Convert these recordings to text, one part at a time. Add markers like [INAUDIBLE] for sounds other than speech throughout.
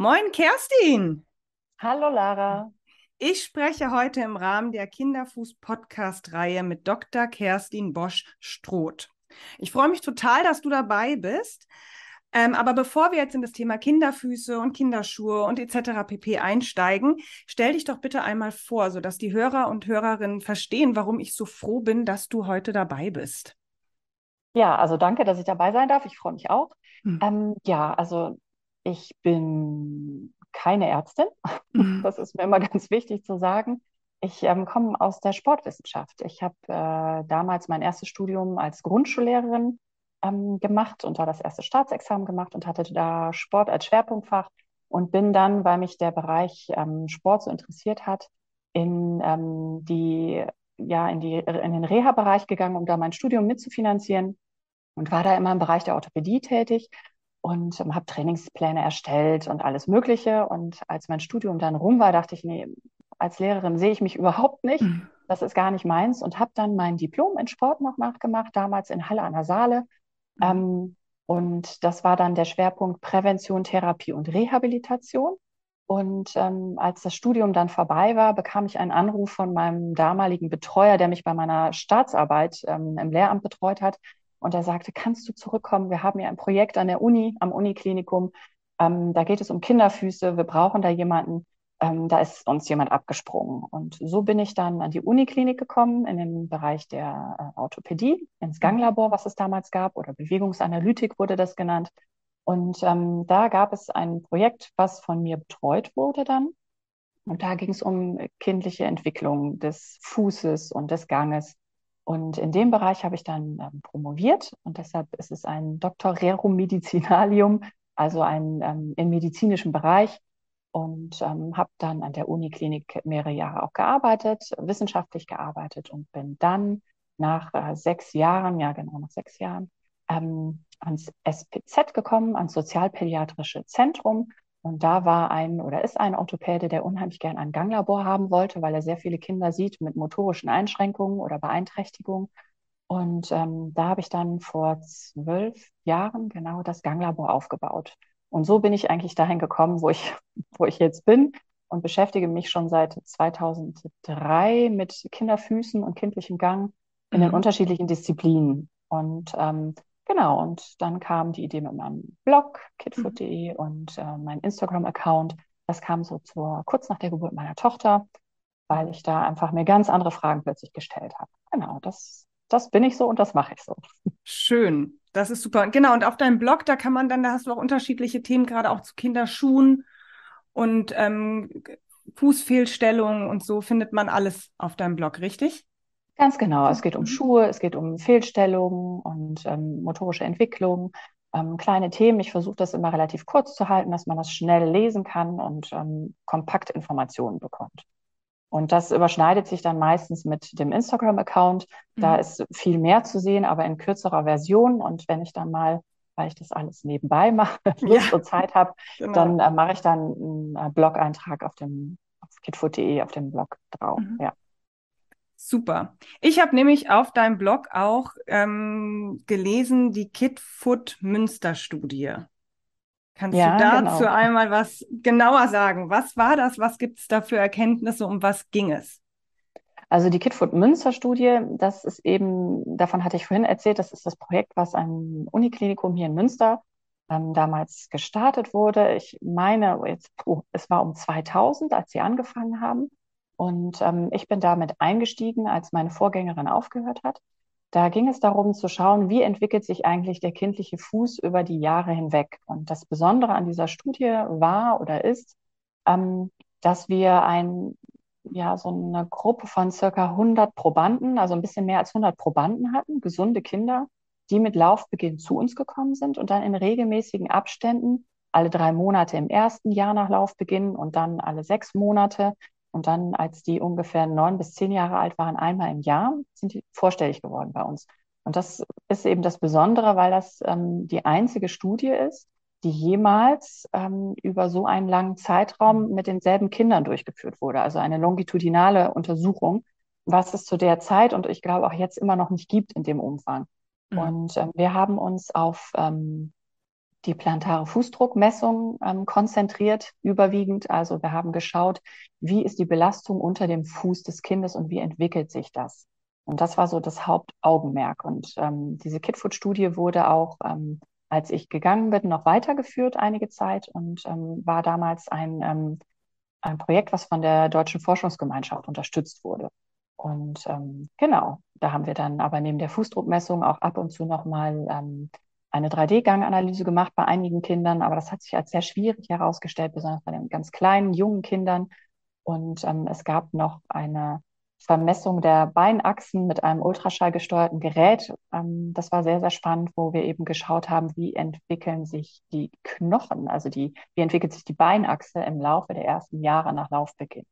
Moin, Kerstin. Hallo, Lara. Ich spreche heute im Rahmen der Kinderfuß-Podcast-Reihe mit Dr. Kerstin Bosch-Stroth. Ich freue mich total, dass du dabei bist. Ähm, aber bevor wir jetzt in das Thema Kinderfüße und Kinderschuhe und etc. pp einsteigen, stell dich doch bitte einmal vor, sodass die Hörer und Hörerinnen verstehen, warum ich so froh bin, dass du heute dabei bist. Ja, also danke, dass ich dabei sein darf. Ich freue mich auch. Hm. Ähm, ja, also ich bin keine Ärztin. Mhm. Das ist mir immer [LAUGHS] ganz wichtig zu sagen. Ich ähm, komme aus der Sportwissenschaft. Ich habe äh, damals mein erstes Studium als Grundschullehrerin ähm, gemacht und da das erste Staatsexamen gemacht und hatte da Sport als Schwerpunktfach und bin dann, weil mich der Bereich ähm, Sport so interessiert hat, in ähm, die ja in die in den Reha-Bereich gegangen, um da mein Studium mitzufinanzieren und war da immer im Bereich der Orthopädie tätig und ähm, habe Trainingspläne erstellt und alles Mögliche. Und als mein Studium dann rum war, dachte ich, nee, als Lehrerin sehe ich mich [LAUGHS] überhaupt nicht. Mhm. Das ist gar nicht meins und habe dann mein Diplom in Sport noch nachgemacht, damals in Halle an der Saale. Mhm. Ähm, und das war dann der Schwerpunkt Prävention, Therapie und Rehabilitation. Und ähm, als das Studium dann vorbei war, bekam ich einen Anruf von meinem damaligen Betreuer, der mich bei meiner Staatsarbeit ähm, im Lehramt betreut hat, und er sagte, kannst du zurückkommen? Wir haben hier ein Projekt an der Uni, am Uniklinikum. Ähm, da geht es um Kinderfüße. Wir brauchen da jemanden. Ähm, da ist uns jemand abgesprungen. Und so bin ich dann an die Uniklinik gekommen, in den Bereich der äh, Orthopädie, ins Ganglabor, was es damals gab, oder Bewegungsanalytik wurde das genannt. Und ähm, da gab es ein Projekt, was von mir betreut wurde dann. Und da ging es um kindliche Entwicklung des Fußes und des Ganges und in dem Bereich habe ich dann ähm, promoviert. Und deshalb ist es ein Doctorerum Medicinalium, also ein ähm, im medizinischen Bereich. Und ähm, habe dann an der Uniklinik mehrere Jahre auch gearbeitet, wissenschaftlich gearbeitet und bin dann nach äh, sechs Jahren, ja genau nach sechs Jahren, ähm, ans SPZ gekommen, ans Sozialpädiatrische Zentrum und da war ein oder ist ein Orthopäde, der unheimlich gern ein Ganglabor haben wollte, weil er sehr viele Kinder sieht mit motorischen Einschränkungen oder Beeinträchtigungen. Und ähm, da habe ich dann vor zwölf Jahren genau das Ganglabor aufgebaut. Und so bin ich eigentlich dahin gekommen, wo ich, [LAUGHS] wo ich jetzt bin und beschäftige mich schon seit 2003 mit Kinderfüßen und kindlichem Gang in mhm. den unterschiedlichen Disziplinen. Und ähm, Genau, und dann kam die Idee mit meinem Blog, kidfood.de mhm. und äh, mein Instagram-Account. Das kam so zur, kurz nach der Geburt meiner Tochter, weil ich da einfach mir ganz andere Fragen plötzlich gestellt habe. Genau, das, das bin ich so und das mache ich so. Schön, das ist super. Genau, und auf deinem Blog, da kann man dann, da hast du auch unterschiedliche Themen, gerade auch zu Kinderschuhen und ähm, Fußfehlstellungen und so findet man alles auf deinem Blog, richtig? Ganz genau. Es geht um mhm. Schuhe, es geht um Fehlstellungen und ähm, motorische Entwicklung, ähm, kleine Themen. Ich versuche das immer relativ kurz zu halten, dass man das schnell lesen kann und ähm, kompakt Informationen bekommt. Und das überschneidet sich dann meistens mit dem Instagram-Account. Da mhm. ist viel mehr zu sehen, aber in kürzerer Version. Und wenn ich dann mal, weil ich das alles nebenbei mache, [LAUGHS] Lust ja. und Zeit habe, genau. dann äh, mache ich dann einen äh, Blog-Eintrag auf dem auf kitfood.de auf dem Blog drauf. Mhm. Ja. Super. Ich habe nämlich auf deinem Blog auch ähm, gelesen, die Kidfoot Münster Studie. Kannst ja, du dazu genau. einmal was genauer sagen? Was war das? Was gibt es da für Erkenntnisse? Um was ging es? Also die Kidfoot Münster Studie, das ist eben, davon hatte ich vorhin erzählt, das ist das Projekt, was am Uniklinikum hier in Münster ähm, damals gestartet wurde. Ich meine, jetzt, oh, es war um 2000, als sie angefangen haben. Und ähm, ich bin damit eingestiegen, als meine Vorgängerin aufgehört hat. Da ging es darum zu schauen, wie entwickelt sich eigentlich der kindliche Fuß über die Jahre hinweg. Und das Besondere an dieser Studie war oder ist, ähm, dass wir ein, ja, so eine Gruppe von circa 100 Probanden, also ein bisschen mehr als 100 Probanden hatten, gesunde Kinder, die mit Laufbeginn zu uns gekommen sind und dann in regelmäßigen Abständen alle drei Monate im ersten Jahr nach Laufbeginn und dann alle sechs Monate und dann, als die ungefähr neun bis zehn Jahre alt waren, einmal im Jahr, sind die vorstellig geworden bei uns. Und das ist eben das Besondere, weil das ähm, die einzige Studie ist, die jemals ähm, über so einen langen Zeitraum mit denselben Kindern durchgeführt wurde. Also eine longitudinale Untersuchung, was es zu der Zeit und ich glaube auch jetzt immer noch nicht gibt in dem Umfang. Mhm. Und ähm, wir haben uns auf ähm, die plantare Fußdruckmessung ähm, konzentriert, überwiegend. Also wir haben geschaut, wie ist die Belastung unter dem Fuß des Kindes und wie entwickelt sich das. Und das war so das Hauptaugenmerk. Und ähm, diese Kidfoot-Studie wurde auch, ähm, als ich gegangen bin, noch weitergeführt einige Zeit und ähm, war damals ein, ähm, ein Projekt, was von der Deutschen Forschungsgemeinschaft unterstützt wurde. Und ähm, genau, da haben wir dann aber neben der Fußdruckmessung auch ab und zu nochmal ähm, eine 3D-Ganganalyse gemacht bei einigen Kindern, aber das hat sich als sehr schwierig herausgestellt, besonders bei den ganz kleinen, jungen Kindern. Und ähm, es gab noch eine Vermessung der Beinachsen mit einem ultraschallgesteuerten Gerät. Ähm, das war sehr, sehr spannend, wo wir eben geschaut haben, wie entwickeln sich die Knochen, also die, wie entwickelt sich die Beinachse im Laufe der ersten Jahre nach Laufbeginn.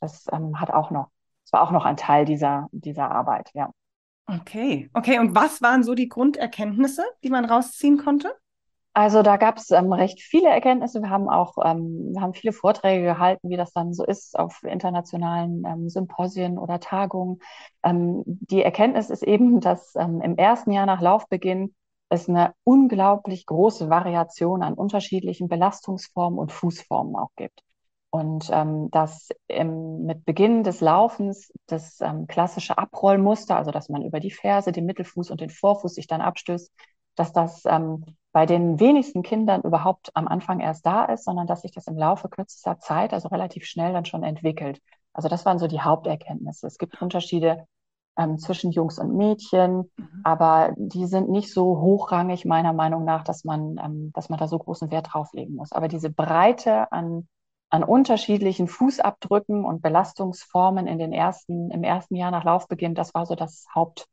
Das ähm, hat auch noch, das war auch noch ein Teil dieser, dieser Arbeit, ja. Okay, okay. Und was waren so die Grunderkenntnisse, die man rausziehen konnte? Also da gab es ähm, recht viele Erkenntnisse. Wir haben auch ähm, wir haben viele Vorträge gehalten, wie das dann so ist auf internationalen ähm, Symposien oder Tagungen. Ähm, die Erkenntnis ist eben, [LAUGHS] dass ähm, im ersten Jahr nach Laufbeginn es eine unglaublich große Variation an unterschiedlichen Belastungsformen und Fußformen auch gibt. Und ähm, dass im, mit Beginn des Laufens das ähm, klassische Abrollmuster, also dass man über die Ferse, den Mittelfuß und den Vorfuß sich dann abstößt, dass das ähm, bei den wenigsten Kindern überhaupt am Anfang erst da ist, sondern dass sich das im Laufe kürzester Zeit, also relativ schnell dann schon entwickelt. Also das waren so die Haupterkenntnisse. Es gibt Unterschiede ähm, zwischen Jungs und Mädchen, mhm. aber die sind nicht so hochrangig meiner Meinung nach, dass man, ähm, dass man da so großen Wert drauf legen muss. Aber diese Breite an, an unterschiedlichen Fußabdrücken und Belastungsformen in den ersten, im ersten Jahr nach Laufbeginn, das war so das Haupt,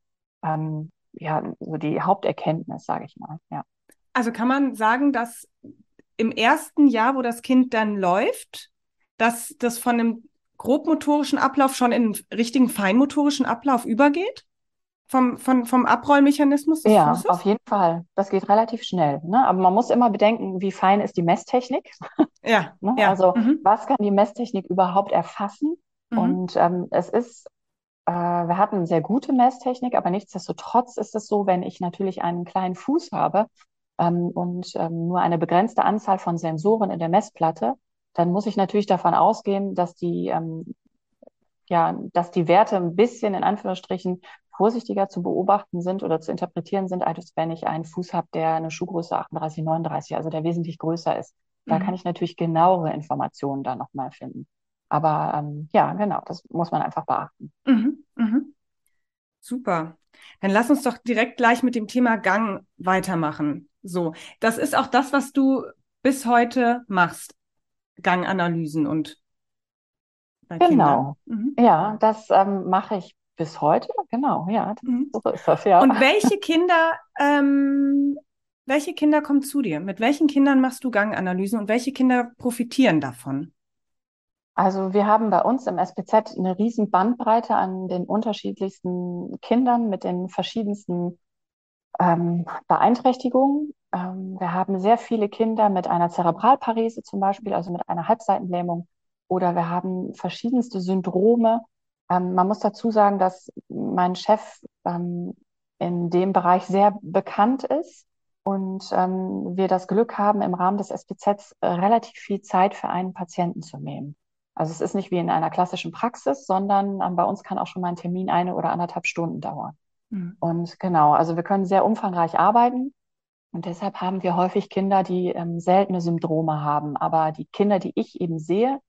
ähm, ja, so die Haupterkenntnis, sage ich mal, ja. Also kann man sagen, dass im ersten Jahr, wo das Kind dann läuft, dass das von einem grobmotorischen Ablauf schon in einen richtigen feinmotorischen Ablauf übergeht? Vom, vom, vom Abrollmechanismus? ja, Fußes? auf jeden Fall. Das geht relativ schnell. Ne? Aber man muss immer bedenken, wie fein ist die Messtechnik. [LAUGHS] Ja. ne? ja. Also, mhm. was kann die Messtechnik überhaupt erfassen? Mhm. Und ähm, es ist äh, wir hatten sehr gute Messtechnik, aber nichtsdestotrotz ist es so, wenn ich natürlich einen kleinen Fuß habe ähm, und ähm, nur eine begrenzte Anzahl von Sensoren in der Messplatte, dann muss ich natürlich davon ausgehen, dass die, ähm, ja, dass die Werte ein bisschen in Anführungsstrichen vorsichtiger zu beobachten sind oder zu interpretieren sind, als wenn ich einen Fuß habe, der eine Schuhgröße 38, 39, also der wesentlich größer ist. Da mhm. kann ich natürlich genauere Informationen da nochmal finden. Aber ähm, ja, genau, das muss man einfach beachten. Mhm. Mhm. Super. Dann lass uns doch direkt gleich mit dem Thema Gang weitermachen. So, das ist auch das, was du bis heute machst. Ganganalysen und bei Genau. Mhm. Ja, das ähm, mache ich bis heute. Genau, ja. Mhm. So ist das, ja. Und welche Kinder, ähm, welche Kinder kommen zu dir? Mit welchen Kindern machst du Ganganalysen und welche Kinder profitieren davon? Also wir haben bei uns im SPZ eine riesen Bandbreite an den unterschiedlichsten Kindern mit den verschiedensten ähm, Beeinträchtigungen. Ähm, wir haben sehr viele Kinder mit einer Zerebralparese zum Beispiel, also mit einer Halbseitenlähmung. Oder wir haben verschiedenste Syndrome. Ähm, man muss dazu sagen, dass mein Chef ähm, in dem Bereich sehr bekannt ist und ähm, wir das Glück haben, im Rahmen des SPZ äh, relativ viel Zeit für einen Patienten zu nehmen. Also es ist nicht wie in einer klassischen Praxis, sondern ähm, bei uns kann auch schon mal ein Termin eine oder anderthalb Stunden dauern. Mhm. Und genau, also wir können sehr umfangreich arbeiten. Und deshalb haben wir häufig Kinder, die ähm, seltene Syndrome haben. Aber die Kinder, die ich eben sehe,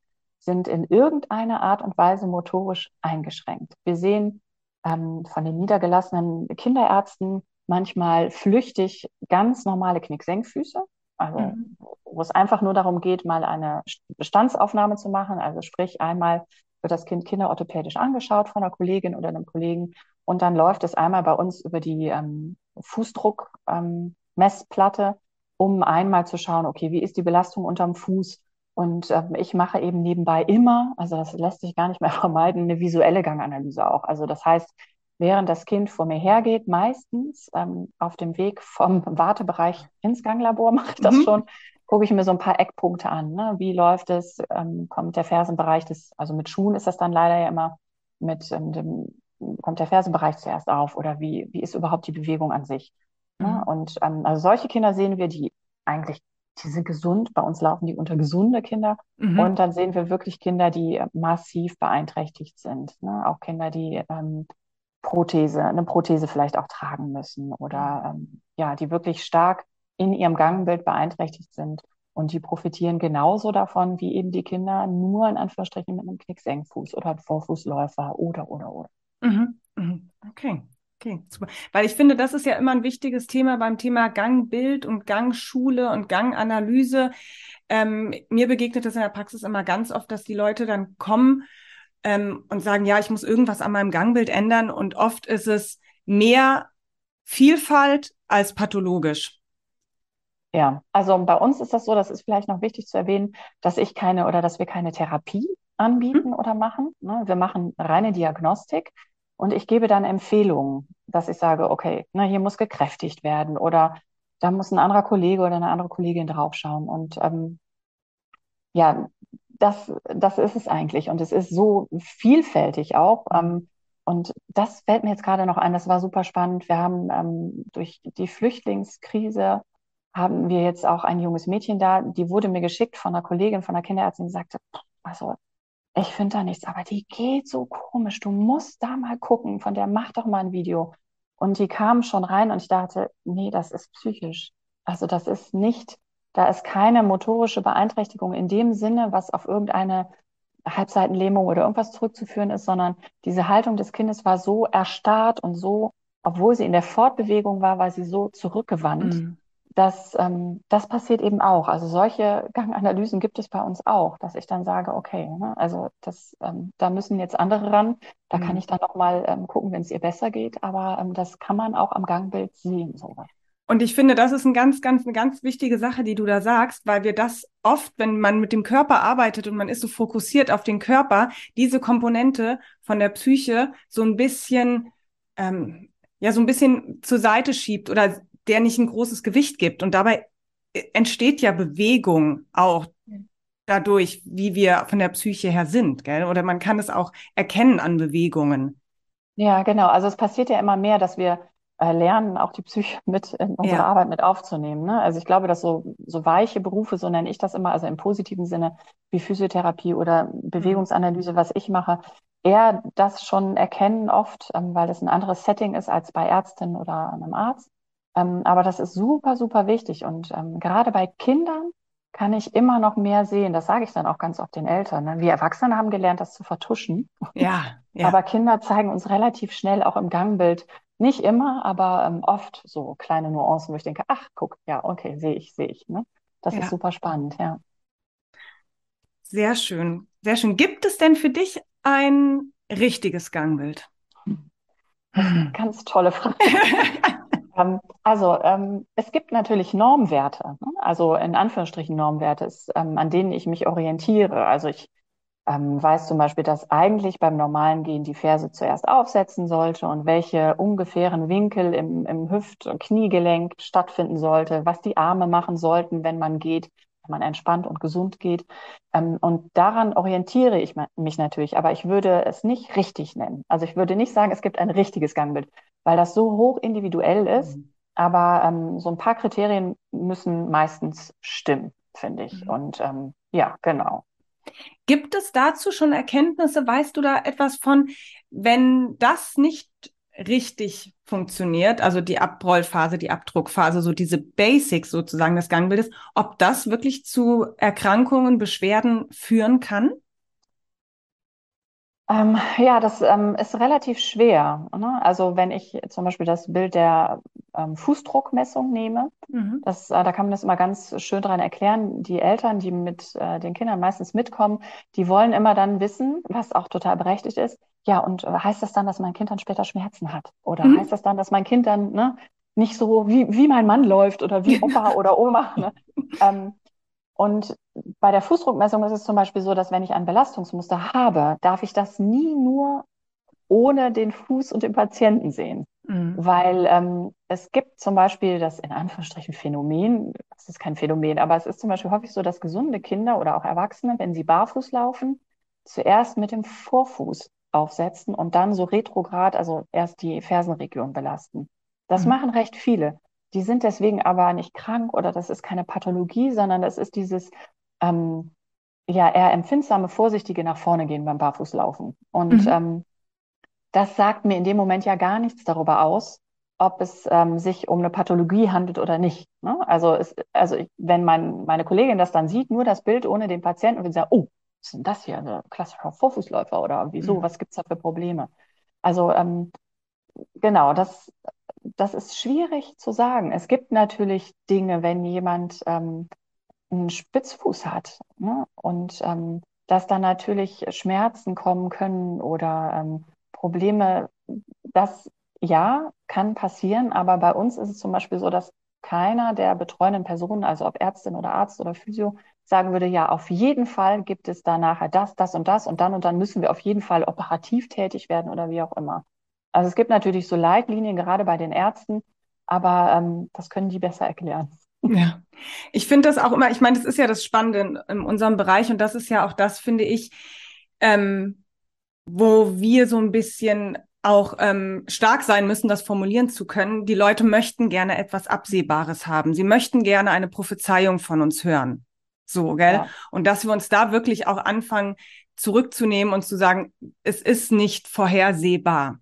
sind in irgendeiner Art und Weise motorisch eingeschränkt. Wir sehen ähm, von den niedergelassenen Kinderärzten manchmal flüchtig ganz normale Knicksenkfüße. Also mhm. wo es einfach nur darum geht, mal eine Bestandsaufnahme zu machen. Also sprich, einmal wird das Kind kinderorthopädisch angeschaut von einer Kollegin oder einem Kollegen und dann läuft es einmal bei uns über die ähm, Fußdruckmessplatte, ähm, um einmal zu schauen, okay, wie ist die Belastung unterm Fuß? Und ähm, ich mache eben nebenbei immer, also das lässt sich gar nicht mehr [LAUGHS] vermeiden, eine visuelle Ganganalyse auch. Also das heißt, während das Kind vor mir hergeht, meistens ähm, auf dem Weg vom [LAUGHS] Wartebereich ins Ganglabor mache ich das mhm. schon, gucke ich mir so ein paar Eckpunkte an. Ne? Wie läuft es? Ähm, kommt der Fersenbereich des, also mit Schuhen ist das dann leider ja immer mit ähm, dem, kommt der Fersenbereich zuerst auf oder wie, wie ist überhaupt die Bewegung an sich? Ne? Mhm. Ne? Und ähm, also solche Kinder sehen wir, die eigentlich, die sind gesund. Bei uns laufen die unter gesunde Kinder. Mhm. Und dann sehen wir wirklich Kinder, die massiv beeinträchtigt sind. Ne? Auch Kinder, die ähm, Prothese, eine Prothese vielleicht auch tragen müssen oder ähm, ja, die wirklich stark in ihrem Gangbild beeinträchtigt sind. Und die profitieren genauso davon wie eben die Kinder nur in Anführungsstrichen mit einem Knicksengfuß oder Vorfußläufer oder, oder, oder. Mhm. Mhm. Okay. Okay, super. Weil ich finde, das ist ja immer ein wichtiges Thema beim Thema Gangbild und Gangschule und Ganganalyse. Ähm, mir begegnet das in der Praxis immer ganz oft, dass die Leute dann kommen ähm, und sagen, ja, ich muss irgendwas an meinem Gangbild ändern. Und oft ist es mehr Vielfalt als pathologisch. Ja, also bei uns ist das so, das ist vielleicht noch wichtig zu erwähnen, dass ich keine oder dass wir keine Therapie anbieten mhm. oder machen. Ne? Wir machen reine Diagnostik und ich gebe dann Empfehlungen, dass ich sage, okay, na, hier muss gekräftigt werden oder da muss ein anderer Kollege oder eine andere Kollegin draufschauen. Und ähm, ja, das, das ist es eigentlich. Und es ist so vielfältig auch. Ähm, und das fällt mir jetzt gerade noch ein, das war super spannend. Wir haben ähm, durch die Flüchtlingskrise haben wir jetzt auch ein junges Mädchen da, die wurde mir geschickt von einer Kollegin, von einer Kinderärztin, die sagte, also ich finde da nichts, aber die geht so komisch, du musst da mal gucken, von der mach doch mal ein Video. Und die kam schon rein und ich dachte, nee, das ist psychisch. Also das ist nicht, da ist keine motorische Beeinträchtigung in dem Sinne, was auf irgendeine Halbseitenlähmung oder irgendwas zurückzuführen ist, sondern diese Haltung des Kindes war so erstarrt und so, obwohl sie in der Fortbewegung war, war sie so zurückgewandt. Mhm das, ähm, das passiert eben auch. Also solche Ganganalysen gibt es bei uns auch, dass ich dann sage, okay, ne, also das, ähm, da müssen jetzt andere ran. Da mhm. kann ich dann auch mal ähm, gucken, wenn es ihr besser geht. Aber ähm, das kann man auch am Gangbild sehen. Sowas. Und ich finde, das ist ein ganz, ganz, eine ganz wichtige Sache, die du da sagst, weil wir das oft, wenn man mit dem Körper arbeitet und man ist so fokussiert auf den Körper, diese Komponente von der Psyche so ein bisschen, ähm, ja, so ein bisschen zur Seite schiebt oder der nicht ein großes Gewicht gibt. Und dabei äh, entsteht ja Bewegung auch dadurch, wie wir von der Psyche her sind. Gell? Oder man kann es auch erkennen an Bewegungen. Ja, genau. Also es passiert ja immer mehr, dass wir äh, lernen, auch die Psyche mit in unsere ja. Arbeit mit aufzunehmen. Ne? Also ich glaube, dass so, so weiche Berufe, so nenne ich das immer, also im positiven Sinne, wie Physiotherapie oder Bewegungsanalyse, was ich mache, eher das schon erkennen oft, ähm, weil das ein anderes Setting ist als bei Ärztinnen oder einem Arzt. Ähm, aber das ist super, super wichtig. Und ähm, gerade bei Kindern kann ich immer noch mehr sehen. Das sage ich dann auch ganz oft den Eltern. Ne? Wir Erwachsene haben gelernt, das zu vertuschen. Ja, [LAUGHS] ja. Aber Kinder zeigen uns relativ schnell auch im Gangbild, nicht immer, aber ähm, oft so kleine Nuancen, wo ich denke, ach, guck, ja, okay, sehe ich, sehe ich. Ne? Das ja. ist super spannend, ja. Sehr schön, sehr schön. Gibt es denn für dich ein richtiges Gangbild? Ganz tolle Frage. [LAUGHS] Ähm, also ähm, es gibt natürlich Normwerte, ne? also in Anführungsstrichen Normwerte, ist, ähm, an denen ich mich orientiere. Also ich ähm, weiß zum Beispiel, dass eigentlich beim normalen Gehen die Ferse zuerst aufsetzen sollte und welche ungefähren Winkel im, im Hüft- und Kniegelenk stattfinden sollte, was die Arme machen sollten, wenn man geht, wenn man entspannt und gesund geht. Ähm, und daran orientiere ich mich natürlich, aber ich würde es nicht richtig nennen. Also ich würde nicht sagen, es gibt ein richtiges Gangbild weil das so hoch individuell ist. Mhm. Aber ähm, so ein paar Kriterien müssen meistens stimmen, finde ich. Mhm. Und ähm, ja, genau. Gibt es dazu schon Erkenntnisse? Weißt du da etwas von, wenn das nicht richtig funktioniert, also die Abrollphase, die Abdruckphase, so diese Basics sozusagen des Gangbildes, ob das wirklich zu Erkrankungen, Beschwerden führen kann? Ähm, ja, das ähm, ist relativ schwer. Ne? Also wenn ich zum Beispiel das Bild der ähm, Fußdruckmessung nehme, mhm. das, äh, da kann man das immer ganz schön dran erklären. Die Eltern, die mit äh, den Kindern meistens mitkommen, die wollen immer dann wissen, was auch total berechtigt ist. Ja, und äh, heißt das dann, dass mein Kind dann später Schmerzen hat? Oder mhm. heißt das dann, dass mein Kind dann ne, nicht so wie, wie mein Mann läuft oder wie Opa oder Oma? Ne? [LAUGHS] Und bei der Fußdruckmessung ist es zum Beispiel so, dass wenn ich ein Belastungsmuster habe, darf ich das nie nur ohne den Fuß und den Patienten sehen. Mhm. Weil ähm, es gibt zum Beispiel das in Anführungsstrichen Phänomen, das ist kein Phänomen, aber es ist zum Beispiel häufig so, dass gesunde Kinder oder auch Erwachsene, wenn sie barfuß laufen, zuerst mit dem Vorfuß aufsetzen und dann so retrograd, also erst die Fersenregion belasten. Das mhm. machen recht viele. Die sind deswegen aber nicht krank oder das ist keine Pathologie, sondern das ist dieses ähm, ja eher empfindsame, vorsichtige nach vorne gehen beim Barfußlaufen. Und mhm. ähm, das sagt mir in dem Moment ja gar nichts darüber aus, ob es ähm, sich um eine Pathologie handelt oder nicht. Ne? Also, es, also ich, wenn mein, meine Kollegin das dann sieht, nur das Bild ohne den Patienten und sagen, oh, was ist denn das hier, ein klassischer Vorfußläufer oder wieso, mhm. was gibt's da für Probleme? Also ähm, genau, das, das ist schwierig zu sagen. Es gibt natürlich Dinge, wenn jemand ähm, einen Spitzfuß hat ne? und ähm, dass dann natürlich Schmerzen kommen können oder ähm, Probleme, das ja, kann passieren, aber bei uns ist es zum Beispiel so, dass keiner der betreuenden Personen, also ob Ärztin oder Arzt oder Physio, sagen würde, ja, auf jeden Fall gibt es da nachher das, das und das und dann und dann müssen wir auf jeden Fall operativ tätig werden oder wie auch immer. Also es gibt natürlich so Leitlinien, gerade bei den Ärzten, aber ähm, das können die besser erklären. Ja, ich finde das auch immer, ich meine, das ist ja das Spannende in, in, unserem Bereich und das ist ja auch das, finde ich, ähm, wo wir so ein bisschen auch ähm, stark sein müssen, das formulieren zu können. Die Leute möchten gerne etwas Absehbares haben. Sie möchten gerne eine Prophezeiung von uns hören. So, gell? Ja. Und dass wir uns da wirklich auch anfangen, zurückzunehmen und zu sagen, es ist nicht vorhersehbar,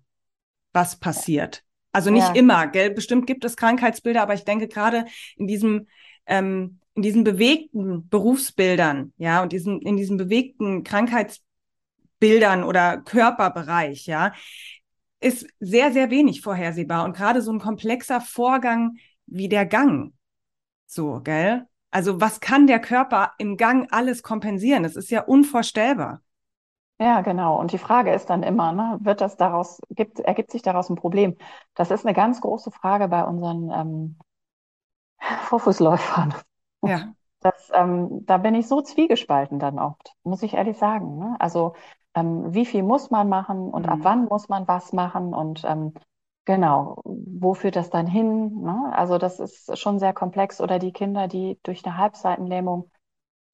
was passiert. Also nicht ja. immer, gell? Bestimmt gibt es Krankheitsbilder, aber ich denke gerade in diesem ähm, in diesen bewegten Berufsbildern, ja, und diesen in diesen bewegten Krankheitsbildern oder Körperbereich, ja, ist sehr, sehr wenig vorhersehbar. Und gerade so ein komplexer Vorgang wie der Gang. So, gell? Also was kann der Körper im Gang alles kompensieren? Das ist ja unvorstellbar. Ja, genau. Und die Frage ist dann immer, ne, wird das daraus, gibt, ergibt sich daraus ein Problem? Das ist eine ganz große Frage bei unseren ähm, [LAUGHS] Vorfußläufern. Ja. Das, ähm, da bin ich so zwiegespalten dann oft, muss ich ehrlich sagen. Ne? Also ähm, wie viel muss man machen und mhm. ab wann muss man was machen und ähm, genau, wo führt das dann hin? Ne? Also das ist schon sehr komplex. Oder die Kinder, die durch eine Halbseitenlähmung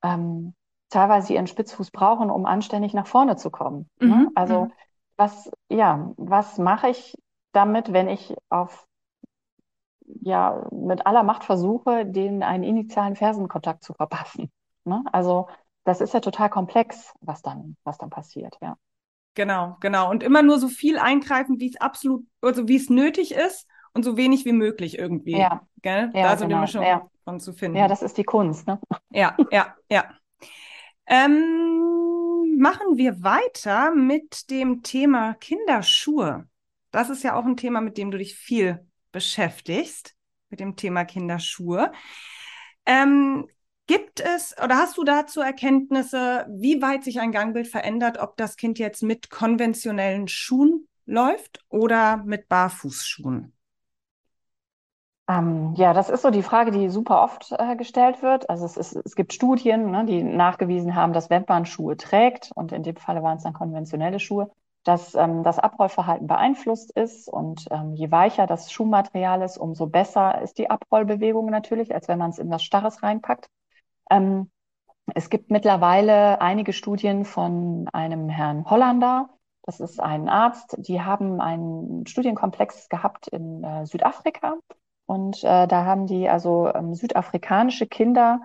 ähm, teilweise ihren Spitzfuß brauchen, um anständig nach vorne zu kommen. Ne? Mhm. Ne? Also mhm. was, ja, was mache ich damit, wenn ich auf ja, mit aller Macht versuche, denen einen initialen Fersenkontakt zu verpassen. Ne? Also das ist ja total komplex, was dann, was dann passiert, ja. Genau, genau. Und immer nur so viel eingreifen, wie es absolut, also wie es nötig ist und so wenig wie möglich irgendwie. Ja. Gell? Ja, da so genau. die Mischung ja. von zu finden. Ja, das ist die Kunst, ne? Ja, ja, ja. Ähm, machen wir weiter mit dem Thema Kinderschuhe. Das ist ja auch ein Thema, mit dem du dich viel beschäftigst, mit dem Thema Kinderschuhe. Ähm, Gibt es oder hast du dazu Erkenntnisse, wie weit sich ein Gangbild verändert, ob das Kind jetzt mit konventionellen Schuhen läuft oder mit Barfußschuhen? Ähm, ja, das ist so die Frage, die super oft äh, gestellt wird. Also es, ist, es gibt Studien, ne, die nachgewiesen haben, dass wenn man Schuhe trägt, und in dem Falle waren es dann konventionelle Schuhe, dass ähm, das Abrollverhalten beeinflusst ist und ähm, je weicher das Schuhmaterial ist, umso besser ist die Abrollbewegung natürlich, als wenn man es in was Starres reinpackt. Ähm, es gibt mittlerweile einige Studien von einem Herrn Hollander. Das ist ein Arzt. Die haben einen Studienkomplex gehabt in äh, Südafrika. Und äh, da haben die also ähm, südafrikanische Kinder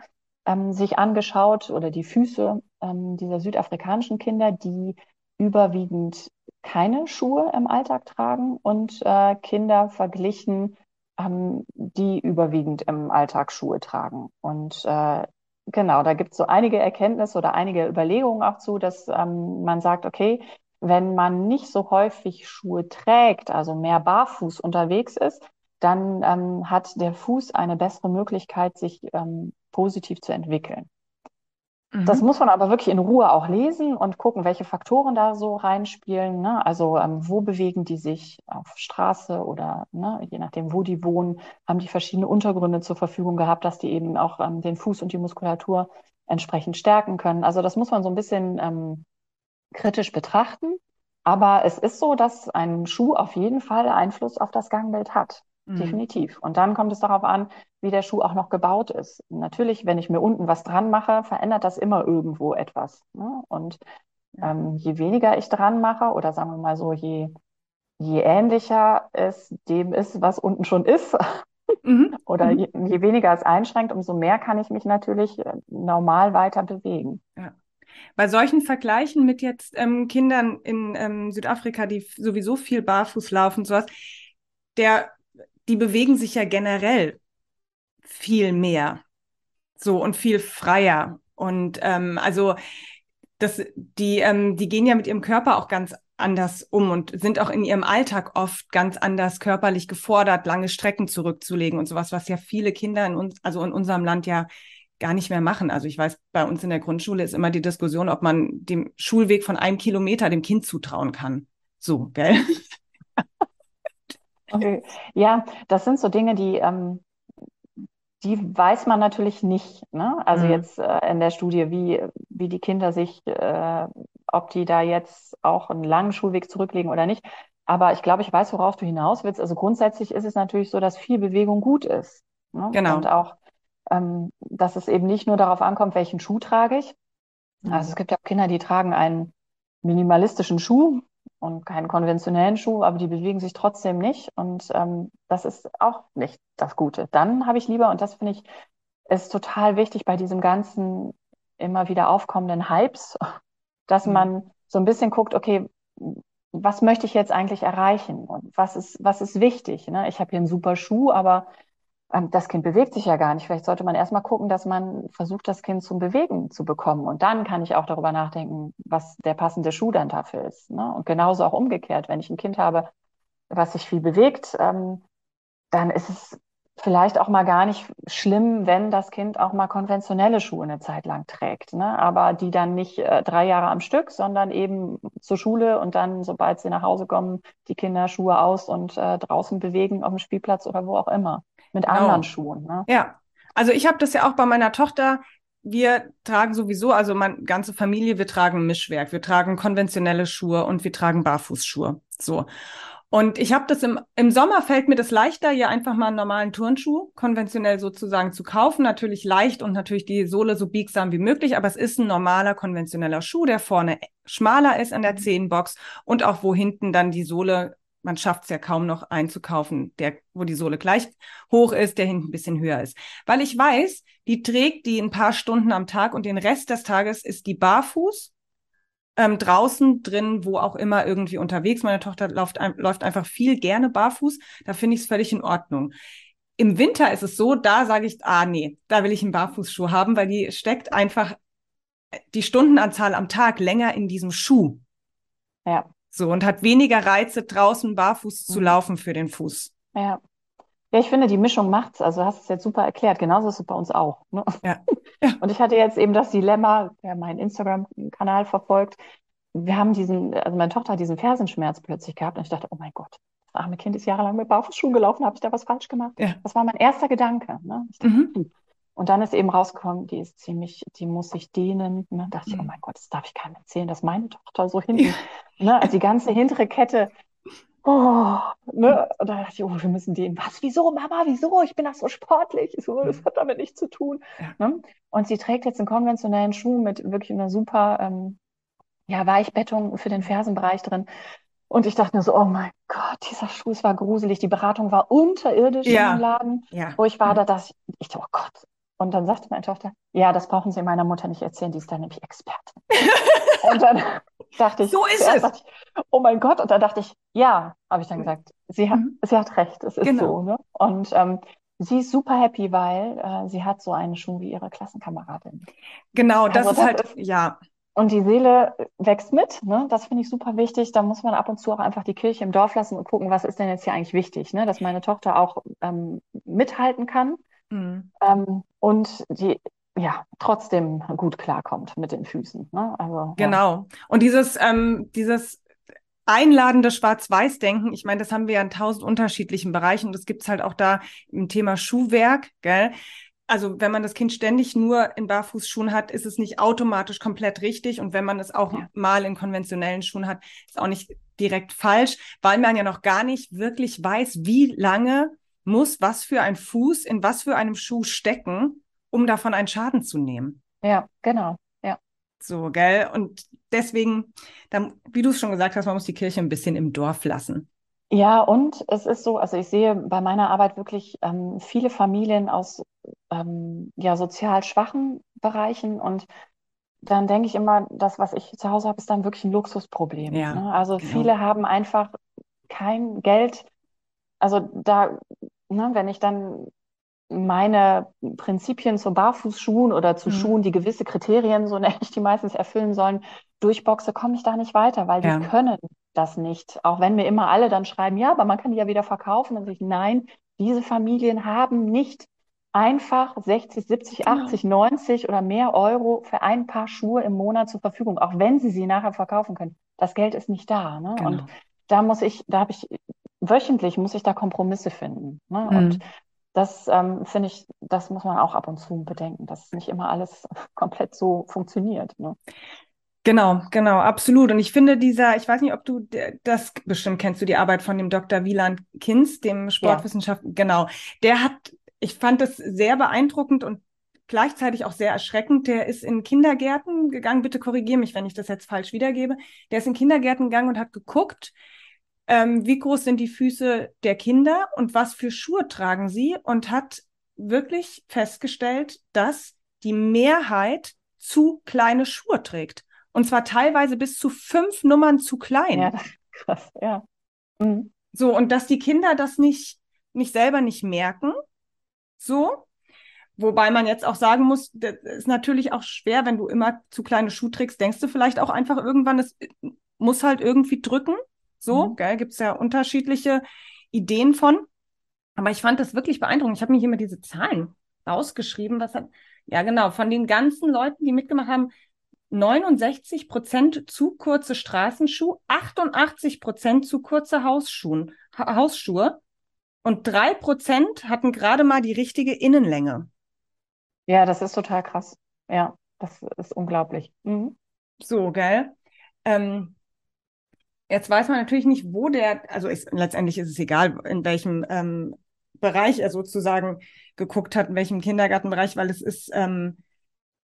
ähm, sich angeschaut oder die Füße ähm, dieser südafrikanischen Kinder, die überwiegend keine Schuhe im Alltag tragen und äh, Kinder verglichen, ähm, die überwiegend im Alltag Schuhe tragen. Und äh, Genau, da gibt es so einige Erkenntnisse oder einige Überlegungen auch zu, dass ähm, man sagt, okay, wenn man nicht so häufig Schuhe trägt, also mehr barfuß unterwegs ist, dann ähm, hat der Fuß eine bessere Möglichkeit, sich ähm, positiv zu entwickeln. Das mhm. muss man aber wirklich in Ruhe auch lesen und gucken, welche Faktoren da so reinspielen. Ne? Also ähm, wo bewegen die sich auf Straße oder ne, je nachdem, wo die wohnen, haben die verschiedene Untergründe zur Verfügung gehabt, dass die eben auch ähm, den Fuß und die Muskulatur entsprechend stärken können. Also das muss man so ein bisschen ähm, kritisch betrachten. Aber es ist so, dass ein Schuh auf jeden Fall Einfluss auf das Gangbild hat. Mhm. Definitiv. Und dann kommt es darauf an, wie der Schuh auch noch gebaut ist. Natürlich, wenn ich mir unten was dran mache, verändert das immer irgendwo etwas. Ne? Und ähm, je weniger ich dran mache, oder sagen wir mal so, je, je ähnlicher es dem ist, was unten schon ist, [LAUGHS] Mhm. Oder mhm. je, je, weniger es einschränkt, umso mehr kann ich mich natürlich äh, normal weiter bewegen. Ja. Bei solchen Vergleichen mit jetzt ähm, Kindern in ähm, Südafrika, die sowieso viel barfuß laufen, sowas, der, die bewegen sich ja generell viel mehr. So und viel freier. Und ähm, also das, die, ähm, die gehen ja mit ihrem Körper auch ganz anders um und sind auch in ihrem Alltag oft ganz anders körperlich gefordert, lange Strecken zurückzulegen und sowas, was ja viele Kinder in uns, also in unserem Land ja gar nicht mehr machen. Also ich weiß, bei uns in der Grundschule ist immer die Diskussion, ob man dem Schulweg von einem Kilometer dem Kind zutrauen kann. So, gell? Okay. Ja, das sind so Dinge, die ähm, die weiß man natürlich nicht. Ne? Also mhm. jetzt äh, in der Studie, wie, wie die Kinder sich, äh, ob die da jetzt auch einen langen Schulweg zurücklegen oder nicht. Aber ich glaube, ich weiß, worauf du hinaus willst. Also grundsätzlich ist es natürlich so, dass viel Bewegung gut ist. Ne? Genau. Und auch, ähm, dass es eben nicht nur darauf ankommt, welchen Schuh trage ich. Also es gibt ja auch Kinder, die tragen einen minimalistischen Schuh, und keinen konventionellen Schuh, aber die bewegen sich trotzdem nicht. Und ähm, das ist auch nicht das Gute. Dann habe ich lieber, und das finde ich, ist total wichtig bei diesem ganzen immer wieder aufkommenden Hypes, [LAUGHS] dass mhm. man so ein bisschen guckt, okay, was möchte ich jetzt eigentlich erreichen und was ist, was ist wichtig? Ne? Ich habe hier einen super Schuh, aber das Kind bewegt sich ja gar nicht. Vielleicht sollte man erstmal gucken, dass man versucht, das Kind zum Bewegen zu bekommen. Und dann kann ich auch darüber nachdenken, was der passende Schuh dann dafür ist. Ne? Und genauso auch umgekehrt, wenn ich ein Kind habe, was sich viel bewegt, ähm, dann ist es vielleicht auch mal gar nicht schlimm, wenn das Kind auch mal konventionelle Schuhe eine Zeit lang trägt. Ne? Aber die dann nicht äh, drei Jahre am Stück, sondern eben zur Schule und dann, sobald sie nach Hause kommen, die Kinder Schuhe aus und äh, draußen bewegen auf dem Spielplatz oder wo auch immer mit genau. anderen Schuhen. Ne? Ja, also ich habe das ja auch bei meiner Tochter. Wir tragen sowieso, also meine ganze Familie, wir tragen Mischwerk, wir tragen konventionelle Schuhe und wir tragen Barfußschuhe. So. Und ich habe das im, im Sommer fällt mir das leichter, hier einfach mal einen normalen Turnschuh konventionell sozusagen zu kaufen. Natürlich leicht und natürlich die Sohle so biegsam wie möglich, aber es ist ein normaler konventioneller Schuh, der vorne schmaler ist an der mhm. Zehenbox und auch wo hinten dann die Sohle man schafft es ja kaum noch einzukaufen, der, wo die Sohle gleich hoch ist, der hinten ein bisschen höher ist. Weil ich weiß, die trägt die ein paar Stunden am Tag und den Rest des Tages ist die barfuß, ähm, draußen, drin, wo auch immer irgendwie unterwegs. Meine Tochter läuft, läuft einfach viel gerne barfuß. Da finde ich es völlig in Ordnung. Im Winter ist es so, da sage ich, ah nee, da will ich einen Barfußschuh haben, weil die steckt einfach die Stundenanzahl am Tag länger in diesem Schuh. Ja. So, und hat weniger Reize, draußen barfuß zu mhm. laufen für den Fuß. Ja. Ja, ich finde, die Mischung macht's. Also du hast es jetzt super erklärt. Genauso ist es bei uns auch. Ne? Ja. ja. [LAUGHS] Und ich hatte jetzt eben das Dilemma, wer meinen Instagram-Kanal verfolgt. Wir haben diesen, also meine Tochter hat diesen Fersenschmerz plötzlich gehabt und ich dachte, oh mein Gott, das arme Kind ist jahrelang mit Barfußschuhen gelaufen, habe ich da was falsch gemacht? Ja. Das war mein erster Gedanke. Ne? Dachte, mhm. Und dann ist eben rausgekommen, die ist ziemlich, die muss sich dehnen. Ne? Da dachte ich, oh mhm. mein Gott, das darf ich keinem erzählen, dass meine Tochter so hinten, ne? also die ganze hintere Kette, oh, ne? Und da dachte ich, oh, wir müssen dehnen. Was, wieso, Mama, wieso? Ich bin doch so sportlich. So, das mhm. hat damit nichts zu tun. Ja. Ne? Und sie trägt jetzt einen konventionellen Schuh mit wirklich einer super ähm, ja, Weichbettung für den Fersenbereich drin. Und ich dachte mir so, oh mein Gott, dieser Schuh, es war gruselig. Die Beratung war unterirdisch ja. im Laden, ja. wo ich war. Da dachte ich, ich dachte, oh Gott, und dann sagte meine Tochter, ja, das brauchen Sie meiner Mutter nicht erzählen, die ist da nämlich Expertin. [LAUGHS] und dann dachte ich, so ist es. Ich, oh mein Gott, und dann dachte ich, ja, habe ich dann gesagt, sie hat, mhm. sie hat recht, es ist genau. so. Ne? Und ähm, sie ist super happy, weil äh, sie hat so einen Schuh wie ihre Klassenkameradin. Genau, das also, ist das halt, ist, ja. Und die Seele wächst mit, ne? Das finde ich super wichtig. Da muss man ab und zu auch einfach die Kirche im Dorf lassen und gucken, was ist denn jetzt hier eigentlich wichtig, ne? Dass meine Tochter auch ähm, mithalten kann Mhm. Ähm, und die ja trotzdem gut klarkommt mit den Füßen. Ne? Also, genau. Ja. Und dieses, ähm, dieses einladende Schwarz-Weiß-Denken, ich meine, das haben wir ja in tausend unterschiedlichen Bereichen. Das gibt es halt auch da im Thema Schuhwerk, gell? Also wenn man das Kind ständig nur in Barfußschuhen hat, ist es nicht automatisch komplett richtig. Und wenn man es auch ja. mal in konventionellen Schuhen hat, ist auch nicht direkt falsch, weil man ja noch gar nicht wirklich weiß, wie lange muss was für ein Fuß in was für einem Schuh stecken, um davon einen Schaden zu nehmen. Ja, genau. Ja. So, gell? Und deswegen, dann, wie du es schon gesagt hast, man muss die Kirche ein bisschen im Dorf lassen. Ja, und es ist so, also ich sehe bei meiner Arbeit wirklich ähm, viele Familien aus ähm, ja, sozial schwachen Bereichen und dann denke ich immer, das, was ich zu Hause habe, ist dann wirklich ein Luxusproblem. Ja, ne? Also genau. viele haben einfach kein Geld. Also da, ne, wenn ich dann meine Prinzipien zu Barfußschuhen oder zu Mhm. Schuhen, die gewisse Kriterien, so nenne [LAUGHS] ich die meistens, erfüllen sollen, durchboxe, komme ich da nicht weiter, weil die Ja. können das nicht. Auch wenn mir immer alle dann schreiben, ja, aber man kann die ja wieder verkaufen. Dann sage ich, nein, diese Familien haben nicht einfach 60, 70, Genau. 80, 90 oder mehr Euro für ein Paar Schuhe im Monat zur Verfügung, auch wenn sie sie nachher verkaufen können. Das Geld ist nicht da. Ne? Genau. Und da muss ich, da habe ich wöchentlich muss ich da Kompromisse finden. Ne? Mhm. Und das ähm, finde ich, das muss man auch ab und zu bedenken, dass nicht immer alles [LAUGHS] komplett so funktioniert. Ne? Genau, genau, absolut. Und ich finde dieser, ich weiß nicht, ob du das bestimmt kennst du die Arbeit von dem Dr. Wieland Kinz, dem Sportwissenschaftler, genau. Der hat, ich fand das sehr beeindruckend und gleichzeitig auch sehr erschreckend. Der ist in Kindergärten gegangen, bitte korrigiere mich, wenn ich das jetzt falsch wiedergebe. Der ist in Kindergärten gegangen und hat geguckt, ähm, wie groß sind die Füße der Kinder und was für Schuhe tragen sie und hat wirklich festgestellt, dass die Mehrheit zu kleine Schuhe trägt. Und zwar teilweise bis zu fünf Nummern zu klein. Ja, [LAUGHS] krass, ja. Mhm. So, und dass die Kinder das nicht, nicht selber nicht merken. So. Wobei man jetzt auch sagen muss, das ist natürlich auch schwer, wenn du immer zu kleine Schuhe trägst, denkst du vielleicht auch einfach irgendwann, es muss halt irgendwie drücken. So, Mhm. gell, gibt's ja unterschiedliche Ideen von. Aber ich fand das wirklich beeindruckend. Ich habe mir hier mal diese Zahlen rausgeschrieben. Was hat, ja genau, von den ganzen Leuten, die mitgemacht haben, 69 Prozent zu kurze Straßenschuhe, 88 Prozent zu kurze Hausschuhen, ha Hausschuhe und drei Prozent hatten gerade mal die richtige Innenlänge. Ja, das ist total krass. Ja, das ist unglaublich. Mhm. So, gell? Ähm, jetzt weiß man natürlich nicht, wo der, also ist, letztendlich ist es egal, in welchem ähm, Bereich er sozusagen geguckt hat, in welchem Kindergartenbereich, weil es ist, ähm,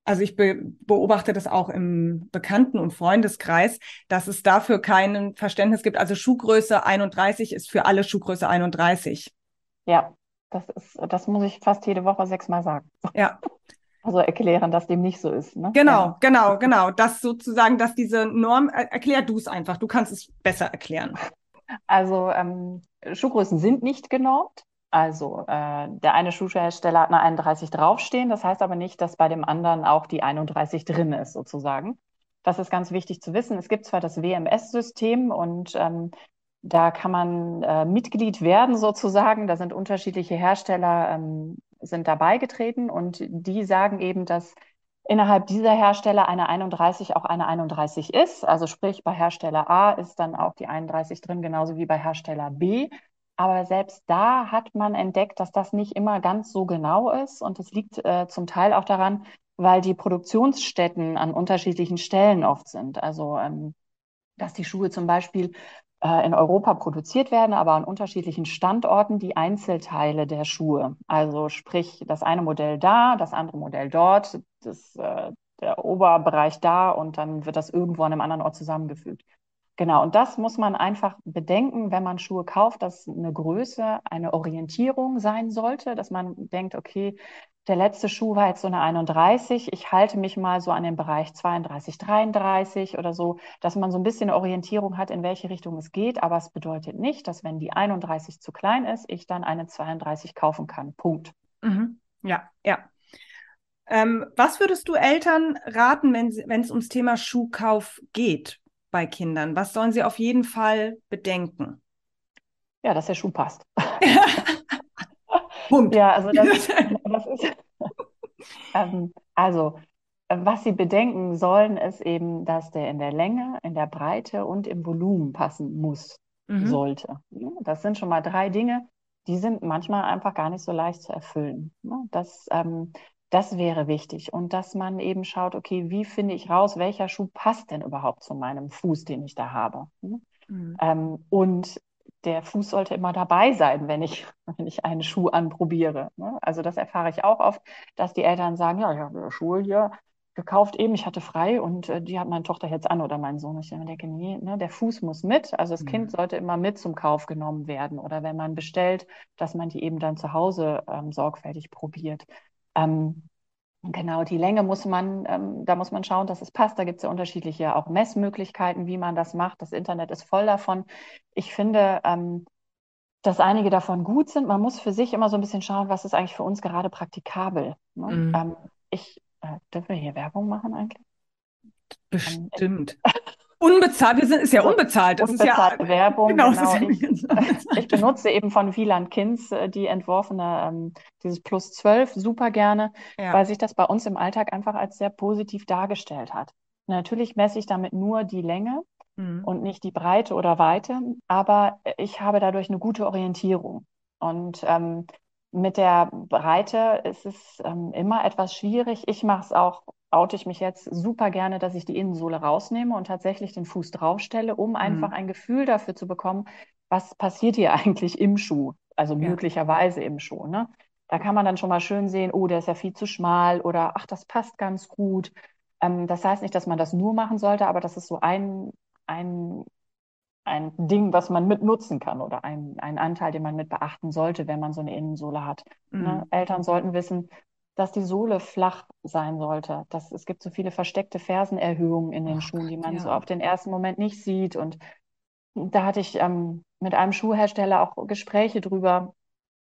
also ich be beobachte das auch im Bekannten- und Freundeskreis, dass es dafür kein Verständnis gibt. Also Schuhgröße 31 ist für alle Schuhgröße 31. Ja, das ist, das muss ich fast jede Woche sechsmal sagen. Ja, [LAUGHS] Also erklären, dass dem nicht so ist. Ne? genau, Ja. genau, genau. Das sozusagen, dass diese Norm, er erklär du es einfach, du kannst es besser erklären. Also ähm, Schuhgrößen sind nicht genormt. Also äh, der eine Schuhhersteller hat eine 31 draufstehen, das heißt aber nicht, dass bei dem anderen auch die 31 drin ist, sozusagen. Das ist ganz wichtig zu wissen. Es gibt zwar das WMS-System und ähm, da kann man äh, Mitglied werden, sozusagen. Da sind unterschiedliche Hersteller ähm, sind dabei getreten und die sagen eben, dass innerhalb dieser Hersteller eine 31 auch eine 31 ist. Also sprich, bei Hersteller A ist dann auch die 31 drin, genauso wie bei Hersteller B. Aber selbst da hat man entdeckt, dass das nicht immer ganz so genau ist. Und das liegt äh, zum Teil auch daran, weil die Produktionsstätten an unterschiedlichen Stellen oft sind. Also, ähm, dass die Schuhe zum Beispiel äh, in Europa produziert werden, aber an unterschiedlichen Standorten die Einzelteile der Schuhe. Also sprich, das eine Modell da, das andere Modell dort, das, äh, der Oberbereich da und dann wird das irgendwo an einem anderen Ort zusammengefügt. Genau, und das muss man einfach bedenken, wenn man Schuhe kauft, dass eine Größe eine Orientierung sein sollte, dass man denkt, okay, der letzte Schuh war jetzt so eine 31, ich halte mich mal so an den Bereich 32, 33 oder so, dass man so ein bisschen Orientierung hat, in welche Richtung es geht, aber es bedeutet nicht, dass wenn die 31 zu klein ist, ich dann eine 32 kaufen kann. Punkt. Mhm. Ja, ja. Ähm, was würdest du Eltern raten, wenn es ums Thema Schuhkauf geht bei Kindern? Was sollen sie auf jeden Fall bedenken? Ja, dass der Schuh passt. [LAUGHS] Punkt. Ja, also das, [LAUGHS] das ist, ähm, also äh, was Sie bedenken sollen, ist eben, dass der in der Länge, in der Breite und im Volumen passen muss, Mhm. sollte. Das sind schon mal drei Dinge, die sind manchmal einfach gar nicht so leicht zu erfüllen. Das, ähm, das wäre wichtig. Und dass man eben schaut, okay, wie finde ich raus, welcher Schuh passt denn überhaupt zu meinem Fuß, den ich da habe? Ne? Mhm. Ähm, und der Fuß sollte immer dabei sein, wenn ich, [LAUGHS] wenn ich einen Schuh anprobiere. Ne? Also das erfahre ich auch oft, dass die Eltern sagen, ja, ich habe Schuhe hier, gekauft eben, ich hatte frei und äh, die hat meine Tochter jetzt an oder mein Sohn. Ich denke, nee, ne, der Fuß muss mit. Also das mhm. Kind sollte immer mit zum Kauf genommen werden. Oder wenn man bestellt, dass man die eben dann zu Hause ähm, sorgfältig probiert. Ähm, genau, die Länge muss man, ähm, da muss man schauen, dass es passt. Da gibt es ja unterschiedliche auch Messmöglichkeiten, wie man das macht. Das Internet ist voll davon. Ich finde, ähm, dass einige davon gut sind. Man muss für sich immer so ein bisschen schauen, was ist eigentlich für uns gerade praktikabel. Ne? Mhm. Ähm, ich äh, dürfen wir hier Werbung machen eigentlich? Bestimmt. [LAUGHS] Unbezahlt, wir sind, ist ja unbezahlt. Das Unbezahlte ist ja, Werbung. Genau, genau. Ich, [LAUGHS] ich, benutze eben von Wieland Kinz äh, die entworfene, ähm, dieses Plus 12 super gerne, ja. weil sich das bei uns im Alltag einfach als sehr positiv dargestellt hat. Natürlich messe ich damit nur die Länge mhm. und nicht die Breite oder Weite, aber ich habe dadurch eine gute Orientierung. Und ähm, mit der Breite ist es ähm, immer etwas schwierig. Ich mache es auch, oute ich mich jetzt super gerne, dass ich die Innensohle rausnehme und tatsächlich den Fuß draufstelle, um mhm. einfach ein Gefühl dafür zu bekommen, was passiert hier [LAUGHS] eigentlich im Schuh, also ja. möglicherweise im Schuh. Ne? Da kann man dann schon mal schön sehen, oh, der ist ja viel zu schmal oder ach, das passt ganz gut. Ähm, das heißt nicht, dass man das nur machen sollte, aber das ist so ein, ein ein Ding, was man mit nutzen kann oder ein, ein Anteil, den man mit beachten sollte, wenn man so eine Innensohle hat. Mhm. Ne? Eltern sollten wissen, dass die Sohle flach sein sollte. Dass, es gibt so viele versteckte Fersenerhöhungen in den oh, Schuhen, die man ja. so auf den ersten Moment nicht sieht. Und da hatte ich ähm, mit einem Schuhhersteller auch Gespräche drüber,